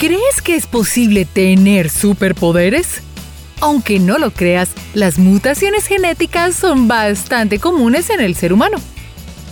¿Crees que es posible tener superpoderes? Aunque no lo creas, las mutaciones genéticas son bastante comunes en el ser humano.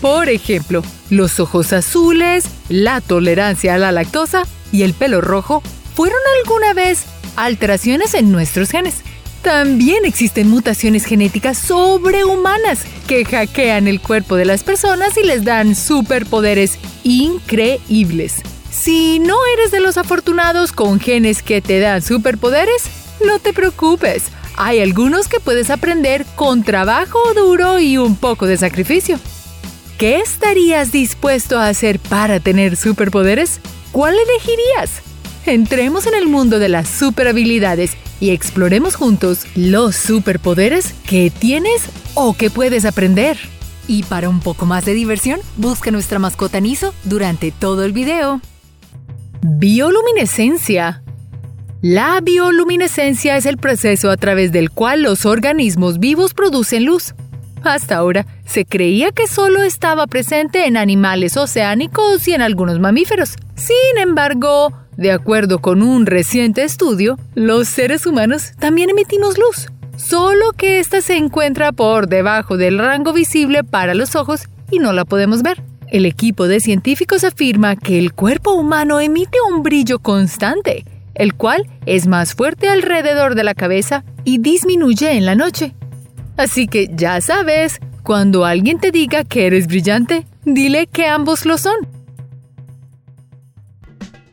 Por ejemplo, los ojos azules, la tolerancia a la lactosa y el pelo rojo fueron alguna vez alteraciones en nuestros genes. También existen mutaciones genéticas sobrehumanas que hackean el cuerpo de las personas y les dan superpoderes increíbles. Si no eres de los afortunados con genes que te dan superpoderes, no te preocupes. Hay algunos que puedes aprender con trabajo duro y un poco de sacrificio. ¿Qué estarías dispuesto a hacer para tener superpoderes? ¿Cuál elegirías? Entremos en el mundo de las superhabilidades y exploremos juntos los superpoderes que tienes o que puedes aprender. Y para un poco más de diversión, busca nuestra mascota Niso durante todo el video. Bioluminescencia. La bioluminescencia es el proceso a través del cual los organismos vivos producen luz. Hasta ahora se creía que solo estaba presente en animales oceánicos y en algunos mamíferos. Sin embargo, de acuerdo con un reciente estudio, los seres humanos también emitimos luz, solo que ésta se encuentra por debajo del rango visible para los ojos y no la podemos ver. El equipo de científicos afirma que el cuerpo humano emite un brillo constante, el cual es más fuerte alrededor de la cabeza y disminuye en la noche. Así que ya sabes, cuando alguien te diga que eres brillante, dile que ambos lo son.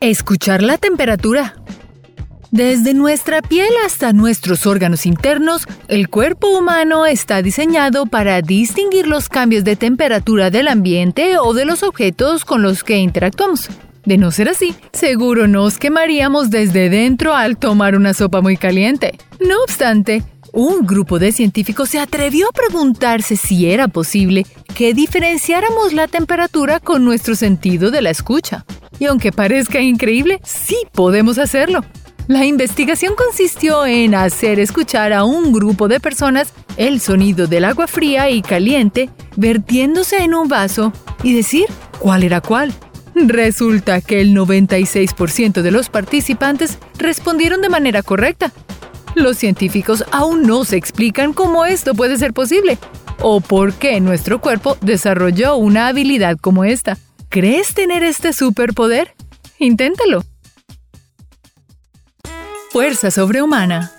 Escuchar la temperatura. Desde nuestra piel hasta nuestros órganos internos, el cuerpo humano está diseñado para distinguir los cambios de temperatura del ambiente o de los objetos con los que interactuamos. De no ser así, seguro nos quemaríamos desde dentro al tomar una sopa muy caliente. No obstante, un grupo de científicos se atrevió a preguntarse si era posible que diferenciáramos la temperatura con nuestro sentido de la escucha. Y aunque parezca increíble, sí podemos hacerlo. La investigación consistió en hacer escuchar a un grupo de personas el sonido del agua fría y caliente vertiéndose en un vaso y decir cuál era cuál. Resulta que el 96% de los participantes respondieron de manera correcta. Los científicos aún no se explican cómo esto puede ser posible o por qué nuestro cuerpo desarrolló una habilidad como esta. ¿Crees tener este superpoder? Inténtalo. Fuerza sobrehumana.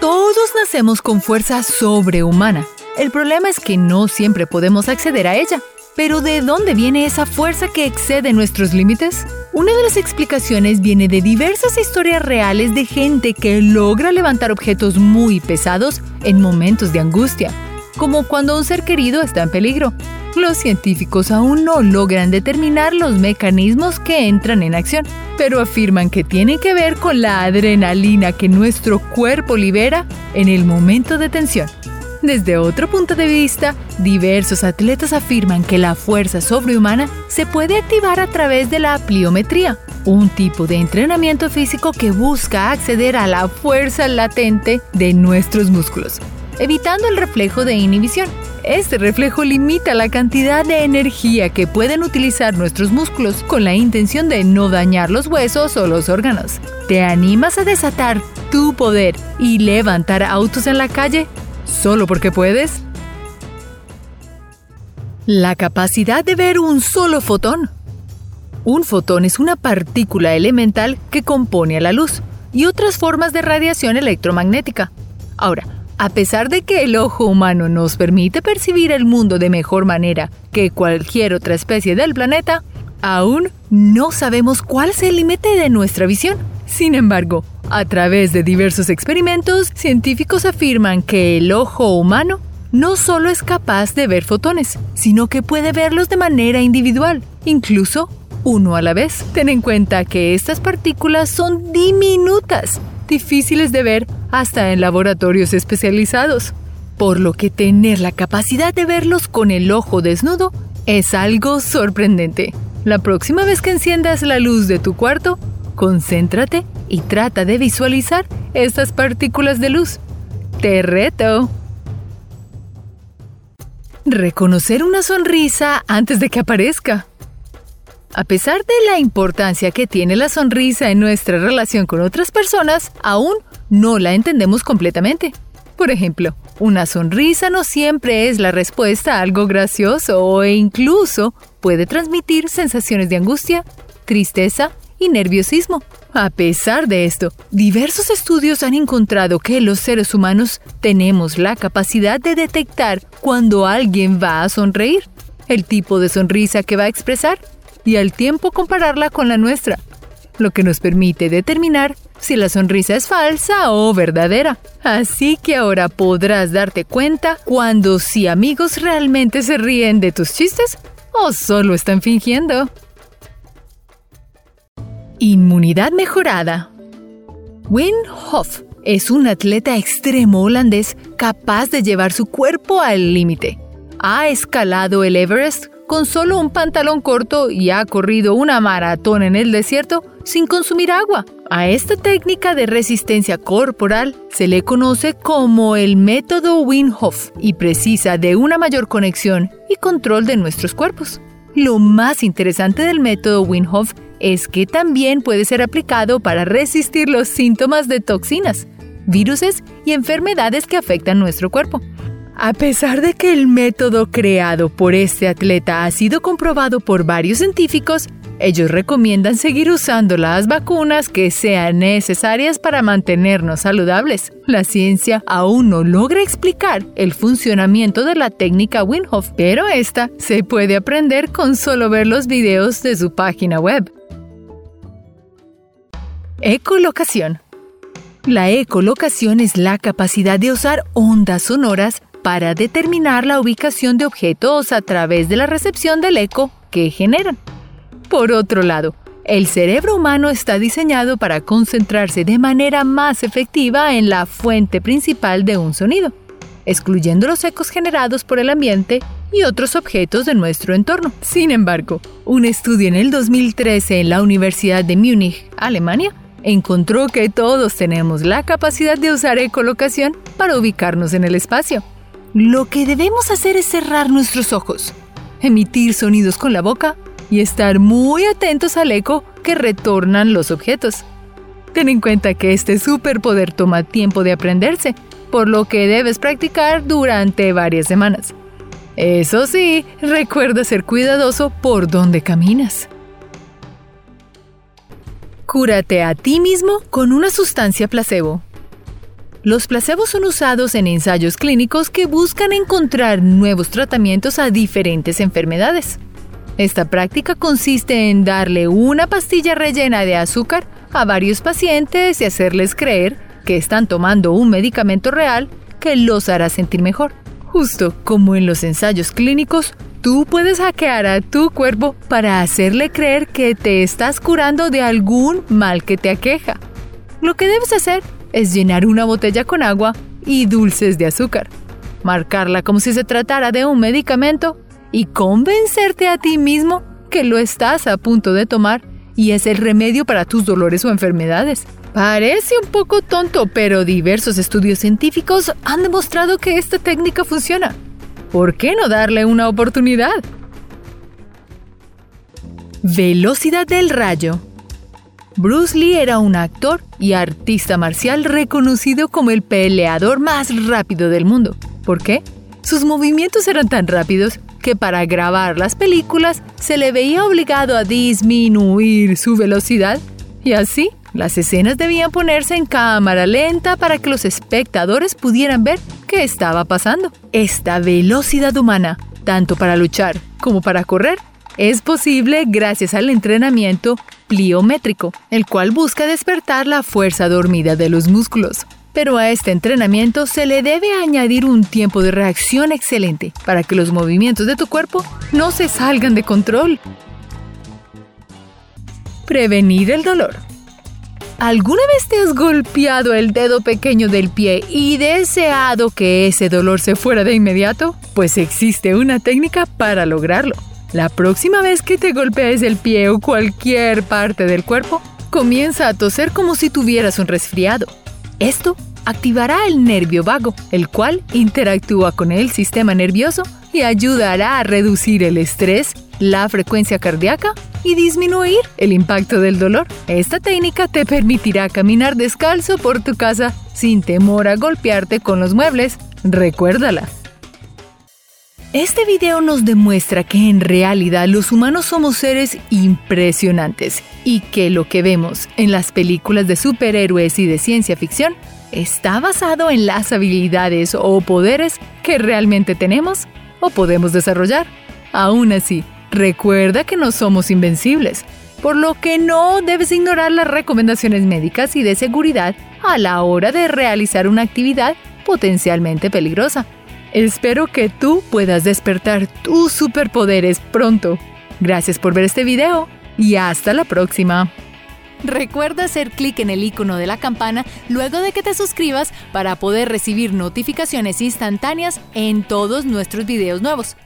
Todos nacemos con fuerza sobrehumana. El problema es que no siempre podemos acceder a ella. Pero ¿de dónde viene esa fuerza que excede nuestros límites? Una de las explicaciones viene de diversas historias reales de gente que logra levantar objetos muy pesados en momentos de angustia, como cuando un ser querido está en peligro. Los científicos aún no logran determinar los mecanismos que entran en acción, pero afirman que tienen que ver con la adrenalina que nuestro cuerpo libera en el momento de tensión. Desde otro punto de vista, diversos atletas afirman que la fuerza sobrehumana se puede activar a través de la pliometría, un tipo de entrenamiento físico que busca acceder a la fuerza latente de nuestros músculos, evitando el reflejo de inhibición. Este reflejo limita la cantidad de energía que pueden utilizar nuestros músculos con la intención de no dañar los huesos o los órganos. ¿Te animas a desatar tu poder y levantar autos en la calle? solo porque puedes? La capacidad de ver un solo fotón. Un fotón es una partícula elemental que compone a la luz y otras formas de radiación electromagnética. Ahora, a pesar de que el ojo humano nos permite percibir el mundo de mejor manera que cualquier otra especie del planeta, aún no sabemos cuál es el límite de nuestra visión. Sin embargo, a través de diversos experimentos, científicos afirman que el ojo humano no solo es capaz de ver fotones, sino que puede verlos de manera individual, incluso uno a la vez. Ten en cuenta que estas partículas son diminutas, difíciles de ver hasta en laboratorios especializados, por lo que tener la capacidad de verlos con el ojo desnudo es algo sorprendente. La próxima vez que enciendas la luz de tu cuarto, concéntrate y trata de visualizar estas partículas de luz. ¡Te reto! Reconocer una sonrisa antes de que aparezca. A pesar de la importancia que tiene la sonrisa en nuestra relación con otras personas, aún no la entendemos completamente. Por ejemplo, una sonrisa no siempre es la respuesta a algo gracioso e incluso puede transmitir sensaciones de angustia, tristeza y nerviosismo. A pesar de esto, diversos estudios han encontrado que los seres humanos tenemos la capacidad de detectar cuando alguien va a sonreír, el tipo de sonrisa que va a expresar y al tiempo compararla con la nuestra, lo que nos permite determinar si la sonrisa es falsa o verdadera. Así que ahora podrás darte cuenta cuando si amigos realmente se ríen de tus chistes o solo están fingiendo. Inmunidad mejorada. Wim Hof es un atleta extremo holandés capaz de llevar su cuerpo al límite. Ha escalado el Everest con solo un pantalón corto y ha corrido una maratón en el desierto sin consumir agua. A esta técnica de resistencia corporal se le conoce como el método Wim Hof y precisa de una mayor conexión y control de nuestros cuerpos. Lo más interesante del método Wim Hof es que también puede ser aplicado para resistir los síntomas de toxinas, viruses y enfermedades que afectan nuestro cuerpo. A pesar de que el método creado por este atleta ha sido comprobado por varios científicos, ellos recomiendan seguir usando las vacunas que sean necesarias para mantenernos saludables. La ciencia aún no logra explicar el funcionamiento de la técnica Winhoff, pero esta se puede aprender con solo ver los videos de su página web. Ecolocación. La ecolocación es la capacidad de usar ondas sonoras para determinar la ubicación de objetos a través de la recepción del eco que generan. Por otro lado, el cerebro humano está diseñado para concentrarse de manera más efectiva en la fuente principal de un sonido, excluyendo los ecos generados por el ambiente y otros objetos de nuestro entorno. Sin embargo, un estudio en el 2013 en la Universidad de Múnich, Alemania, encontró que todos tenemos la capacidad de usar ecolocación para ubicarnos en el espacio. Lo que debemos hacer es cerrar nuestros ojos, emitir sonidos con la boca y estar muy atentos al eco que retornan los objetos. Ten en cuenta que este superpoder toma tiempo de aprenderse, por lo que debes practicar durante varias semanas. Eso sí, recuerda ser cuidadoso por donde caminas. Cúrate a ti mismo con una sustancia placebo. Los placebos son usados en ensayos clínicos que buscan encontrar nuevos tratamientos a diferentes enfermedades. Esta práctica consiste en darle una pastilla rellena de azúcar a varios pacientes y hacerles creer que están tomando un medicamento real que los hará sentir mejor. Justo como en los ensayos clínicos, tú puedes hackear a tu cuerpo para hacerle creer que te estás curando de algún mal que te aqueja. Lo que debes hacer es llenar una botella con agua y dulces de azúcar, marcarla como si se tratara de un medicamento y convencerte a ti mismo que lo estás a punto de tomar y es el remedio para tus dolores o enfermedades. Parece un poco tonto, pero diversos estudios científicos han demostrado que esta técnica funciona. ¿Por qué no darle una oportunidad? Velocidad del rayo. Bruce Lee era un actor y artista marcial reconocido como el peleador más rápido del mundo. ¿Por qué? Sus movimientos eran tan rápidos que para grabar las películas se le veía obligado a disminuir su velocidad y así las escenas debían ponerse en cámara lenta para que los espectadores pudieran ver qué estaba pasando. Esta velocidad humana, tanto para luchar como para correr, es posible gracias al entrenamiento pliométrico, el cual busca despertar la fuerza dormida de los músculos. Pero a este entrenamiento se le debe añadir un tiempo de reacción excelente para que los movimientos de tu cuerpo no se salgan de control. Prevenir el dolor. ¿Alguna vez te has golpeado el dedo pequeño del pie y deseado que ese dolor se fuera de inmediato? Pues existe una técnica para lograrlo. La próxima vez que te golpees el pie o cualquier parte del cuerpo, comienza a toser como si tuvieras un resfriado. Esto activará el nervio vago, el cual interactúa con el sistema nervioso y ayudará a reducir el estrés, la frecuencia cardíaca y disminuir el impacto del dolor. Esta técnica te permitirá caminar descalzo por tu casa sin temor a golpearte con los muebles. Recuérdala. Este video nos demuestra que en realidad los humanos somos seres impresionantes y que lo que vemos en las películas de superhéroes y de ciencia ficción está basado en las habilidades o poderes que realmente tenemos o podemos desarrollar. Aún así, recuerda que no somos invencibles, por lo que no debes ignorar las recomendaciones médicas y de seguridad a la hora de realizar una actividad potencialmente peligrosa. Espero que tú puedas despertar tus superpoderes pronto. Gracias por ver este video y hasta la próxima. Recuerda hacer clic en el icono de la campana luego de que te suscribas para poder recibir notificaciones instantáneas en todos nuestros videos nuevos.